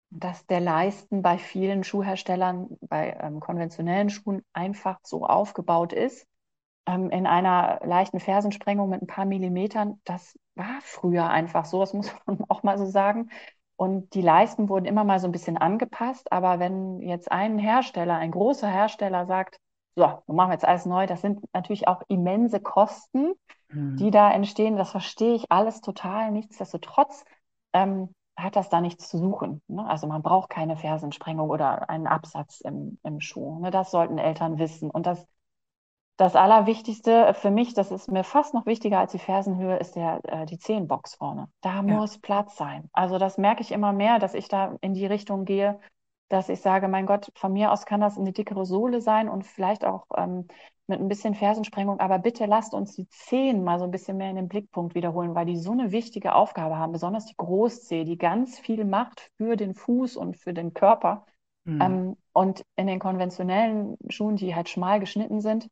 dass der Leisten bei vielen Schuhherstellern, bei ähm, konventionellen Schuhen einfach so aufgebaut ist, ähm, in einer leichten Fersensprengung mit ein paar Millimetern. Das war früher einfach so, das muss [LAUGHS] man auch mal so sagen. Und die Leisten wurden immer mal so ein bisschen angepasst. Aber wenn jetzt ein Hersteller, ein großer Hersteller sagt, so, dann machen wir jetzt alles neu, das sind natürlich auch immense Kosten, mhm. die da entstehen. Das verstehe ich alles total. Nichtsdestotrotz ähm, hat das da nichts zu suchen. Ne? Also man braucht keine Fersensprengung oder einen Absatz im, im Schuh. Ne? Das sollten Eltern wissen. Und das das Allerwichtigste für mich, das ist mir fast noch wichtiger als die Fersenhöhe, ist der, äh, die Zehenbox vorne. Da ja. muss Platz sein. Also das merke ich immer mehr, dass ich da in die Richtung gehe, dass ich sage, mein Gott, von mir aus kann das eine dickere Sohle sein und vielleicht auch ähm, mit ein bisschen Fersensprengung, aber bitte lasst uns die Zehen mal so ein bisschen mehr in den Blickpunkt wiederholen, weil die so eine wichtige Aufgabe haben, besonders die Großzehe, die ganz viel macht für den Fuß und für den Körper. Mhm. Ähm, und in den konventionellen Schuhen, die halt schmal geschnitten sind,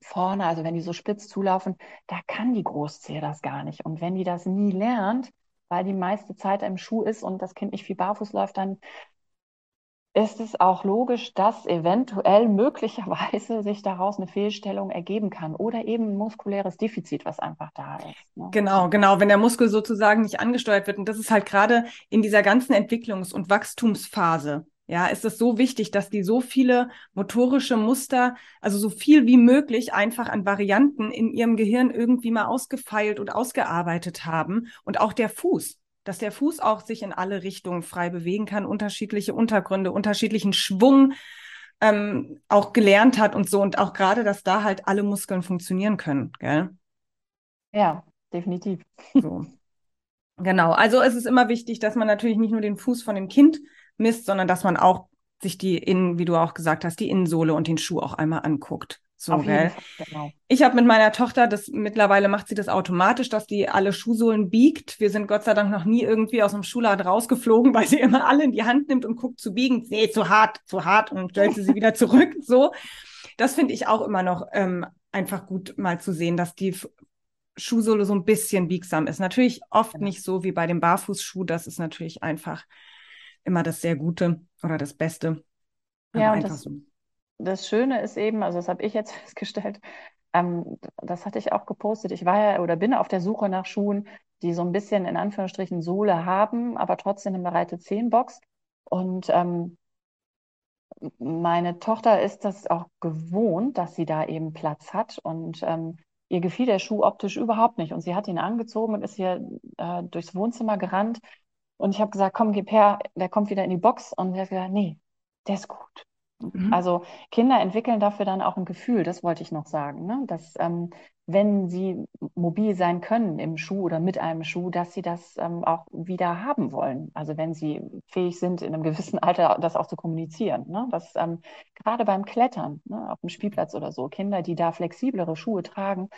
vorne, also wenn die so spitz zulaufen, da kann die Großzehe das gar nicht. Und wenn die das nie lernt, weil die meiste Zeit im Schuh ist und das Kind nicht viel barfuß läuft, dann ist es auch logisch, dass eventuell möglicherweise sich daraus eine Fehlstellung ergeben kann oder eben ein muskuläres Defizit, was einfach da ist. Ne? Genau, genau, wenn der Muskel sozusagen nicht angesteuert wird. Und das ist halt gerade in dieser ganzen Entwicklungs- und Wachstumsphase ja, ist es so wichtig, dass die so viele motorische Muster, also so viel wie möglich einfach an Varianten in ihrem Gehirn irgendwie mal ausgefeilt und ausgearbeitet haben. Und auch der Fuß, dass der Fuß auch sich in alle Richtungen frei bewegen kann, unterschiedliche Untergründe, unterschiedlichen Schwung ähm, auch gelernt hat und so. Und auch gerade, dass da halt alle Muskeln funktionieren können, gell? Ja, definitiv. So. Genau. Also es ist immer wichtig, dass man natürlich nicht nur den Fuß von dem Kind misst, sondern dass man auch sich die Innen, wie du auch gesagt hast, die Innensohle und den Schuh auch einmal anguckt. So, gell? Genau. Ich habe mit meiner Tochter, das mittlerweile macht sie das automatisch, dass die alle Schuhsohlen biegt. Wir sind Gott sei Dank noch nie irgendwie aus dem Schuhladen rausgeflogen, weil sie immer alle in die Hand nimmt und guckt zu biegen. Nee, zu hart, zu hart und stellt sie sie wieder zurück. [LAUGHS] So, das finde ich auch immer noch ähm, einfach gut mal zu sehen, dass die Schuhsohle so ein bisschen biegsam ist. Natürlich oft genau. nicht so wie bei dem Barfußschuh. Das ist natürlich einfach immer das sehr Gute oder das Beste. Ja, und das, so. das Schöne ist eben, also das habe ich jetzt [LAUGHS] festgestellt, ähm, das hatte ich auch gepostet. Ich war ja oder bin auf der Suche nach Schuhen, die so ein bisschen in Anführungsstrichen Sohle haben, aber trotzdem eine breite Zehenbox. Und ähm, meine Tochter ist das auch gewohnt, dass sie da eben Platz hat. Und ähm, ihr gefiel der Schuh optisch überhaupt nicht. Und sie hat ihn angezogen und ist hier äh, durchs Wohnzimmer gerannt und ich habe gesagt, komm, gib her, der kommt wieder in die Box. Und er hat gesagt, nee, der ist gut. Mhm. Also Kinder entwickeln dafür dann auch ein Gefühl, das wollte ich noch sagen, ne? dass ähm, wenn sie mobil sein können im Schuh oder mit einem Schuh, dass sie das ähm, auch wieder haben wollen. Also wenn sie fähig sind, in einem gewissen Alter das auch zu kommunizieren. Ne? Dass ähm, gerade beim Klettern ne, auf dem Spielplatz oder so, Kinder, die da flexiblere Schuhe tragen,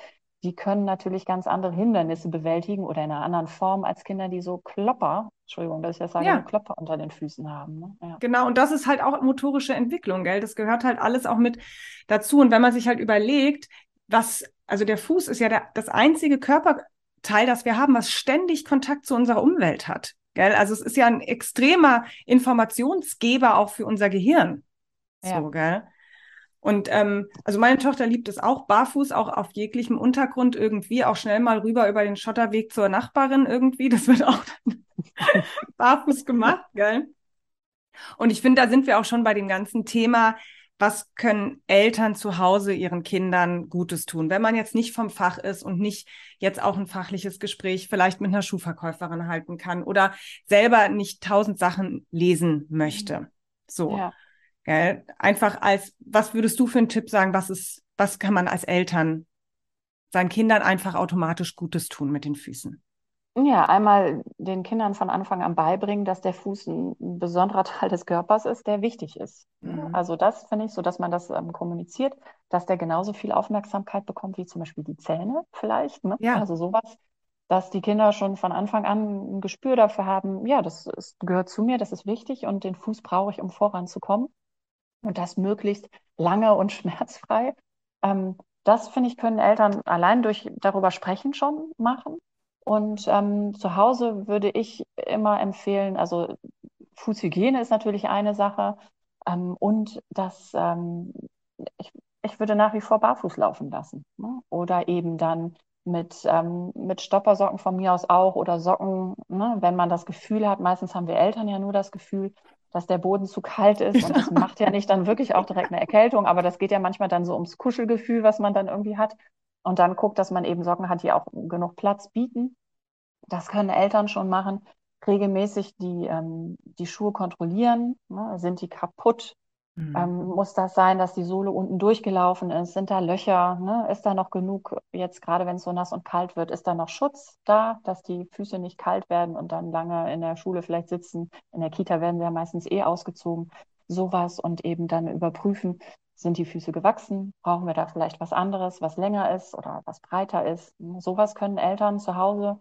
die können natürlich ganz andere Hindernisse bewältigen oder in einer anderen Form als Kinder, die so Klopper, Entschuldigung, dass ich das sage, ja. Klopper unter den Füßen haben. Ne? Ja. Genau, und das ist halt auch motorische Entwicklung, gell? Das gehört halt alles auch mit dazu. Und wenn man sich halt überlegt, was, also der Fuß ist ja der, das einzige Körperteil, das wir haben, was ständig Kontakt zu unserer Umwelt hat. Gell? Also es ist ja ein extremer Informationsgeber auch für unser Gehirn. Ja. So, gell? Und ähm, also meine Tochter liebt es auch, barfuß, auch auf jeglichem Untergrund irgendwie, auch schnell mal rüber über den Schotterweg zur Nachbarin irgendwie. Das wird auch [LAUGHS] barfuß gemacht, gell? Und ich finde, da sind wir auch schon bei dem ganzen Thema, was können Eltern zu Hause ihren Kindern Gutes tun, wenn man jetzt nicht vom Fach ist und nicht jetzt auch ein fachliches Gespräch vielleicht mit einer Schuhverkäuferin halten kann oder selber nicht tausend Sachen lesen möchte. So. Ja. Gell? Einfach als, was würdest du für einen Tipp sagen, was ist, was kann man als Eltern seinen Kindern einfach automatisch Gutes tun mit den Füßen? Ja, einmal den Kindern von Anfang an beibringen, dass der Fuß ein besonderer [LAUGHS] Teil des Körpers ist, der wichtig ist. Mhm. Also das finde ich so, dass man das ähm, kommuniziert, dass der genauso viel Aufmerksamkeit bekommt wie zum Beispiel die Zähne vielleicht. Ne? Ja. Also sowas, dass die Kinder schon von Anfang an ein Gespür dafür haben, ja, das ist, gehört zu mir, das ist wichtig und den Fuß brauche ich, um voranzukommen und das möglichst lange und [LAUGHS] schmerzfrei. Ähm, das, finde ich, können Eltern allein durch darüber sprechen schon machen. Und ähm, zu Hause würde ich immer empfehlen, also Fußhygiene ist natürlich eine Sache ähm, und das, ähm, ich, ich würde nach wie vor barfuß laufen lassen. Ne? Oder eben dann mit, ähm, mit Stoppersocken von mir aus auch oder Socken, ne? wenn man das Gefühl hat, meistens haben wir Eltern ja nur das Gefühl, dass der Boden zu kalt ist. Und das [LAUGHS] macht ja nicht dann wirklich auch direkt eine Erkältung, aber das geht ja manchmal dann so ums Kuschelgefühl, was man dann irgendwie hat. Und dann guckt, dass man eben Socken hat, die auch genug Platz bieten. Das können Eltern schon machen. Regelmäßig die, ähm, die Schuhe kontrollieren. Ne? Sind die kaputt? Mhm. Ähm, muss das sein, dass die Sohle unten durchgelaufen ist? Sind da Löcher? Ne? Ist da noch genug, jetzt gerade wenn es so nass und kalt wird, ist da noch Schutz da, dass die Füße nicht kalt werden und dann lange in der Schule vielleicht sitzen? In der Kita werden sie ja meistens eh ausgezogen. Sowas und eben dann überprüfen, sind die Füße gewachsen? Brauchen wir da vielleicht was anderes, was länger ist oder was breiter ist? Sowas können Eltern zu Hause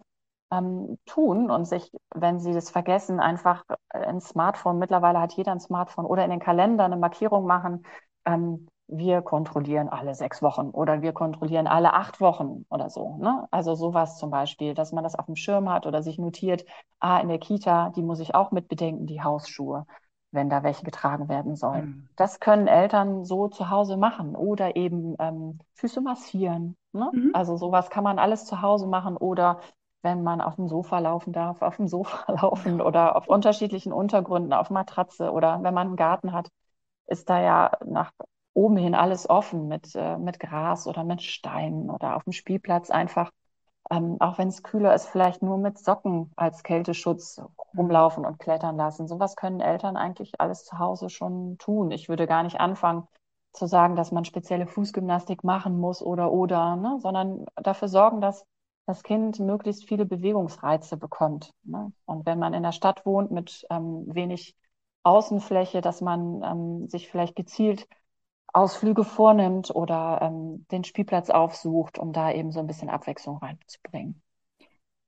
ähm, tun und sich, wenn sie das vergessen, einfach ein Smartphone, mittlerweile hat jeder ein Smartphone, oder in den Kalender eine Markierung machen, ähm, wir kontrollieren alle sechs Wochen oder wir kontrollieren alle acht Wochen oder so. Ne? Also sowas zum Beispiel, dass man das auf dem Schirm hat oder sich notiert, ah, in der Kita, die muss ich auch mit bedenken, die Hausschuhe, wenn da welche getragen werden sollen. Mhm. Das können Eltern so zu Hause machen oder eben ähm, Füße massieren. Ne? Mhm. Also sowas kann man alles zu Hause machen oder wenn man auf dem Sofa laufen darf, auf dem Sofa [LAUGHS] laufen oder auf unterschiedlichen Untergründen, auf Matratze oder wenn man einen Garten hat, ist da ja nach oben hin alles offen mit, äh, mit Gras oder mit Steinen oder auf dem Spielplatz einfach, ähm, auch wenn es kühler ist, vielleicht nur mit Socken als Kälteschutz rumlaufen und klettern lassen. Sowas können Eltern eigentlich alles zu Hause schon tun. Ich würde gar nicht anfangen zu sagen, dass man spezielle Fußgymnastik machen muss oder oder, ne? sondern dafür sorgen, dass das Kind möglichst viele Bewegungsreize bekommt. Ne? Und wenn man in der Stadt wohnt mit ähm, wenig Außenfläche, dass man ähm, sich vielleicht gezielt Ausflüge vornimmt oder ähm, den Spielplatz aufsucht, um da eben so ein bisschen Abwechslung reinzubringen.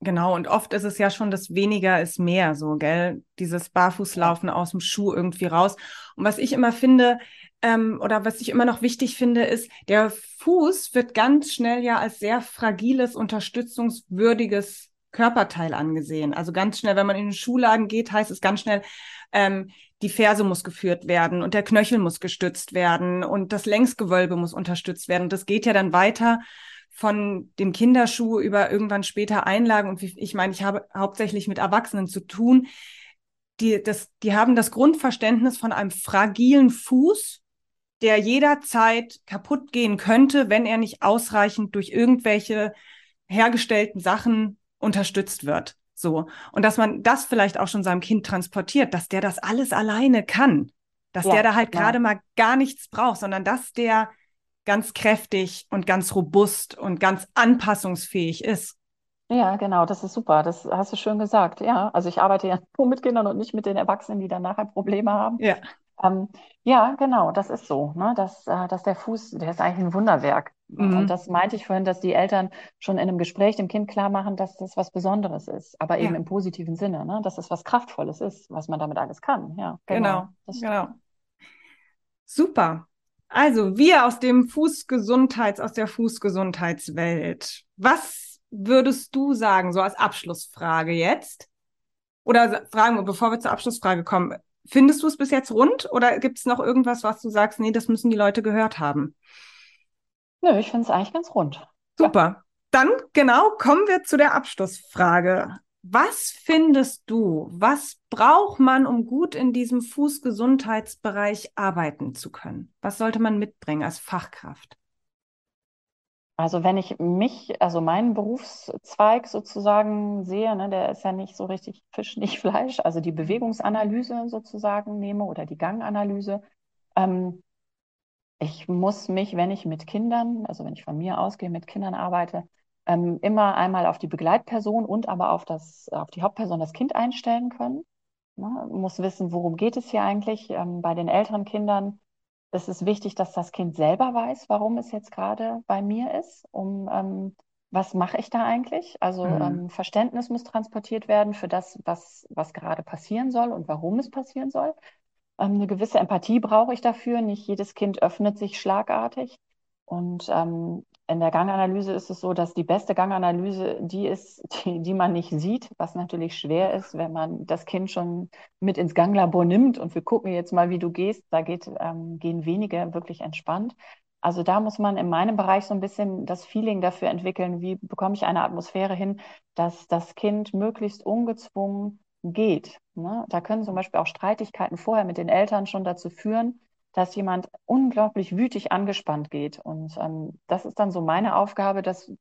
Genau, und oft ist es ja schon das weniger ist mehr, so, gell? Dieses Barfußlaufen aus dem Schuh irgendwie raus. Und was ich immer finde, ähm, oder was ich immer noch wichtig finde, ist, der Fuß wird ganz schnell ja als sehr fragiles, unterstützungswürdiges Körperteil angesehen. Also ganz schnell, wenn man in den Schuhladen geht, heißt es ganz schnell, ähm, die Ferse muss geführt werden und der Knöchel muss gestützt werden und das Längsgewölbe muss unterstützt werden. Und das geht ja dann weiter von dem Kinderschuh über irgendwann später Einlagen. Und ich meine, ich habe hauptsächlich mit Erwachsenen zu tun. Die, das, die haben das Grundverständnis von einem fragilen Fuß, der jederzeit kaputt gehen könnte, wenn er nicht ausreichend durch irgendwelche hergestellten Sachen unterstützt wird. So. Und dass man das vielleicht auch schon seinem Kind transportiert, dass der das alles alleine kann dass ja, der da halt gerade mal gar nichts braucht, sondern dass der ganz kräftig und ganz robust und ganz anpassungsfähig ist. Ja, genau, das ist super. Das hast du schön gesagt. Ja, also ich arbeite ja [LAUGHS] nur mit Kindern und nicht mit den Erwachsenen, die dann nachher Probleme haben. Ja. Ähm, ja, genau, das ist so. Ne? Dass, äh, dass der Fuß, der ist eigentlich ein Wunderwerk. Mhm. Und das meinte ich vorhin, dass die Eltern schon in einem Gespräch dem Kind klar machen, dass das was Besonderes ist, aber eben ja. im positiven Sinne, ne? dass es was Kraftvolles ist, was man damit alles kann. Ja, genau. Genau. genau. Super. Also wir aus dem Fußgesundheits, aus der Fußgesundheitswelt. Was würdest du sagen, so als Abschlussfrage jetzt? Oder fragen wir, bevor wir zur Abschlussfrage kommen, findest du es bis jetzt rund oder gibt es noch irgendwas, was du sagst, nee, das müssen die Leute gehört haben? Nö, ich finde es eigentlich ganz rund. Super. Ja. Dann genau kommen wir zu der Abschlussfrage. Was findest du, was braucht man, um gut in diesem Fußgesundheitsbereich arbeiten zu können? Was sollte man mitbringen als Fachkraft? Also wenn ich mich, also meinen Berufszweig sozusagen sehe, ne, der ist ja nicht so richtig Fisch, [LAUGHS] nicht Fleisch, also die Bewegungsanalyse sozusagen nehme oder die Ganganalyse. Ähm, ich muss mich, wenn ich mit Kindern, also wenn ich von mir ausgehe, mit Kindern arbeite, ähm, immer einmal auf die Begleitperson und aber auf, das, auf die Hauptperson, das Kind einstellen können. Ne? Muss wissen, worum geht es hier eigentlich. Ähm, bei den älteren Kindern ist es wichtig, dass das Kind selber weiß, warum es jetzt gerade bei mir ist, um ähm, was mache ich da eigentlich? Also mhm. ähm, Verständnis muss transportiert werden für das, was, was gerade passieren soll und warum es passieren soll. Ähm, eine gewisse Empathie brauche ich dafür. Nicht jedes Kind öffnet sich schlagartig. Und ähm, in der Ganganalyse ist es so, dass die beste Ganganalyse die ist, [LAUGHS] die, die man nicht sieht, was natürlich schwer ist, wenn man das Kind schon mit ins Ganglabor nimmt und wir gucken jetzt mal, wie du gehst. Da geht, ähm, gehen wenige wirklich entspannt. Also da muss man in meinem Bereich so ein bisschen das Feeling dafür entwickeln, wie bekomme ich eine Atmosphäre hin, dass das Kind möglichst ungezwungen geht. Ne? Da können zum Beispiel auch Streitigkeiten vorher mit den Eltern schon dazu führen, dass jemand unglaublich wütig angespannt geht. Und ähm, das ist dann so meine Aufgabe, das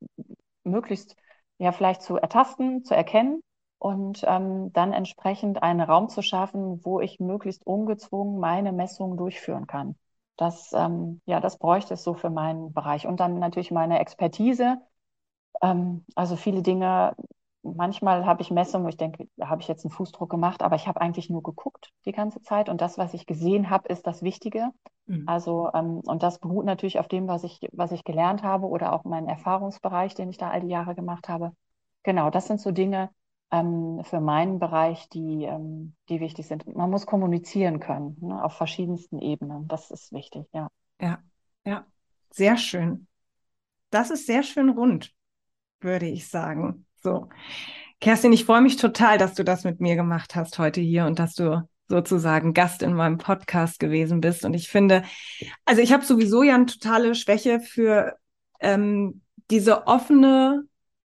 möglichst ja vielleicht zu ertasten, zu erkennen und ähm, dann entsprechend einen Raum zu schaffen, wo ich möglichst ungezwungen meine Messungen durchführen kann. Das, ähm, ja, das bräuchte es so für meinen Bereich. Und dann natürlich meine Expertise. Ähm, also viele Dinge manchmal habe ich Messungen, wo ich denke, da habe ich jetzt einen Fußdruck gemacht, aber ich habe eigentlich nur geguckt die ganze Zeit und das, was ich gesehen habe, ist das Wichtige. Mhm. Also, ähm, und das beruht natürlich auf dem, was ich, was ich gelernt habe oder auch meinen Erfahrungsbereich, den ich da all die Jahre gemacht habe. Genau, das sind so Dinge ähm, für meinen Bereich, die, ähm, die wichtig sind. Man muss kommunizieren können, ne, auf verschiedensten Ebenen. Das ist wichtig, ja. Ja, ja, sehr schön. Das ist sehr schön rund, würde ich sagen. So. Kerstin, ich freue mich total, dass du das mit mir gemacht hast heute hier und dass du sozusagen Gast in meinem Podcast gewesen bist. Und ich finde, also ich habe sowieso ja eine totale Schwäche für ähm, diese offene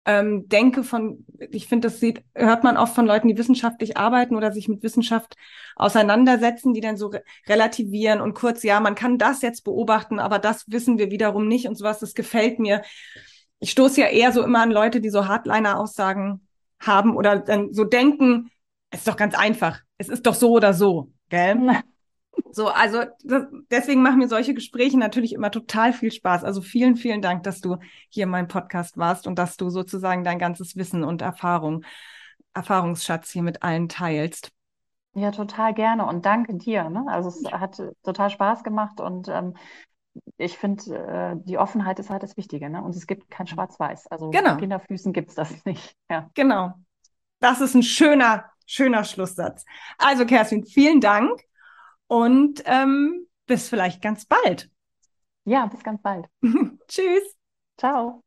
ähm, Denke von, ich finde, das sieht, hört man oft von Leuten, die wissenschaftlich arbeiten oder sich mit Wissenschaft auseinandersetzen, die dann so re relativieren und kurz, ja, man kann das jetzt beobachten, aber das wissen wir wiederum nicht und sowas, das gefällt mir ich stoße ja eher so immer an Leute, die so Hardliner-Aussagen haben oder dann so denken, es ist doch ganz einfach, es ist doch so oder so, gell? So, also das, deswegen machen mir solche Gespräche natürlich immer total viel Spaß. Also vielen, vielen Dank, dass du hier in meinem Podcast warst und dass du sozusagen dein ganzes Wissen und Erfahrung, Erfahrungsschatz hier mit allen teilst. Ja, total gerne und danke dir. Ne? Also es hat total Spaß gemacht und ähm, ich finde, äh, die Offenheit ist halt das Wichtige, ne? Und es gibt kein Schwarz-Weiß. Also genau. Kinderfüßen gibt es das [LAUGHS] nicht. Ja. Genau. Das ist ein schöner, schöner Schlusssatz. Also, Kerstin, vielen Dank und ähm, bis vielleicht ganz bald. Ja, bis ganz bald. [LAUGHS] Tschüss. Ciao.